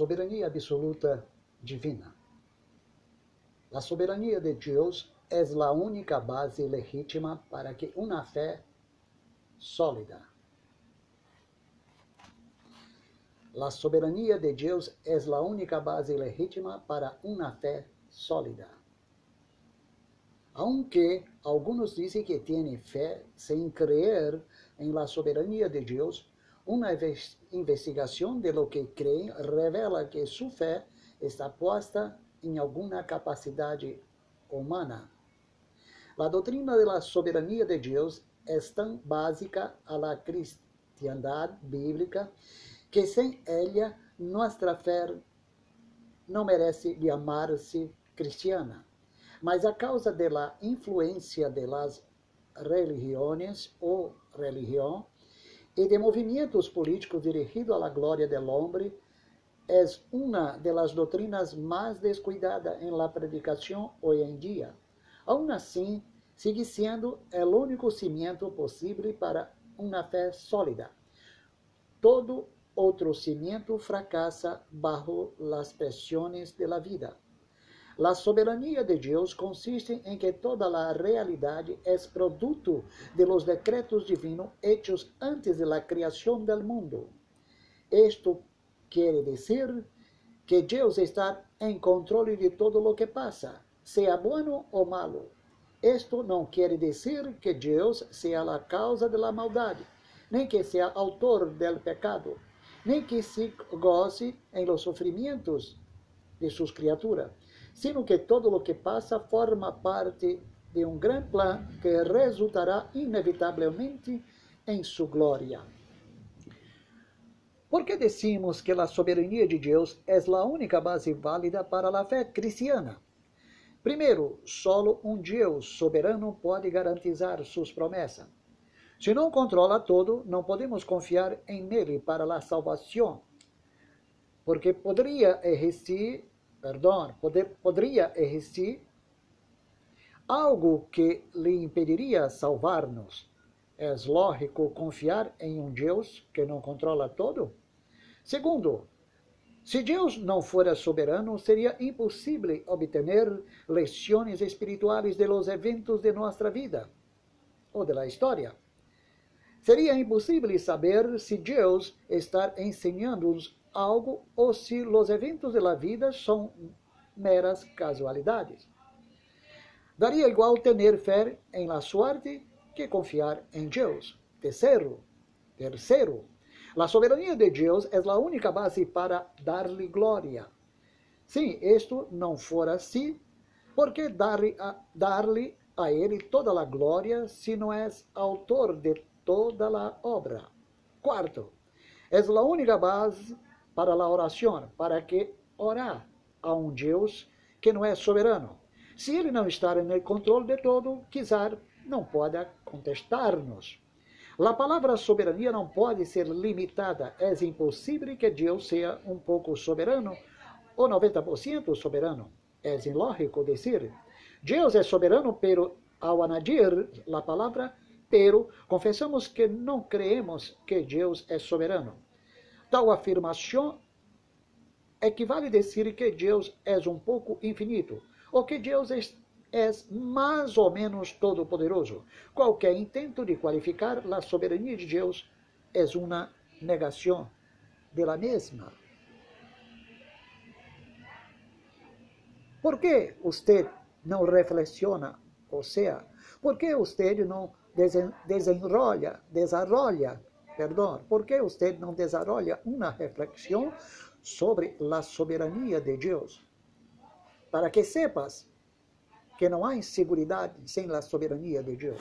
soberania absoluta divina. La soberania de Deus é a única base legítima para que uma fé sólida. La soberania de Deus é a única base legítima para uma fé sólida. Aunque alguns dizem que têm fé sem crer em la soberania de Deus, uma investigação de lo que creem revela que sua fé está posta em alguma capacidade humana. A doutrina da soberania de Deus é tão básica a la bíblica que sem ela nossa fé não merece chamar-se cristiana. Mas a causa da influência de las religiões ou religião e de movimentos políticos dirigidos à glória del hombre, uma das doutrinas mais descuidadas em la predicação hoje em dia. Aún assim, sigue sendo o único cimento possível para uma fé sólida. Todo outro cimento fracassa bajo las presiones de la vida. La soberania de Deus consiste em que toda a realidade é produto de los decretos divinos hechos antes de la creación del mundo. Esto quiere decir que Deus está em controle de todo lo que pasa, seja bueno ou malo. Esto não quer dizer que Deus seja a causa de la maldade, nem que seja autor del pecado, nem que se goce em los sofrimentos de suas criaturas sino que todo lo que pasa forma parte de um grande plano que resultará inevitavelmente em sua glória. Por que decimos que a soberania de Deus é a única base válida para a fé cristiana? Primeiro, solo um Deus soberano pode garantizar suas promessas. Se não controla todo, não podemos confiar em Nele para a salvação, porque poderia existir perdão, poder, poderia existir algo que lhe impediria salvar-nos. É lógico confiar em um Deus que não controla todo? Segundo, se Deus não fora soberano, seria impossível obter lições espirituais de los eventos de nossa vida ou da história. Seria impossível saber se Deus está ensinando-nos algo ou se os eventos da vida são meras casualidades. Daria igual ter fé em la suerte que confiar em Deus. Terceiro, terceiro, a soberania de Deus é a única base para dar-lhe glória. Se isto não for assim, por que dar-lhe a, dar a ele toda a glória se não é autor de toda a obra? Quarto, é a única base para a oração, para que orar a um Deus que não é soberano. Se ele não está no controle de todo, quiser, não pode contestar-nos. A palavra soberania não pode ser limitada. É impossível que Deus seja um pouco soberano ou 90% soberano. É ilógico dizer. Deus é soberano, pero ao añadir a palavra pero, confessamos que não creemos que Deus é soberano. Tal afirmação equivale a dizer que Deus é um pouco infinito, ou que Deus é, é mais ou menos todo-poderoso. Qualquer intento de qualificar a soberania de Deus é uma negação dela mesma. Por que você não reflexiona? Ou seja, por que você não desenrola, desarrolla perdão, por que você não desarrolla uma reflexão sobre a soberania de Deus? Para que sepas que não há inseguridade sem a soberania de Deus.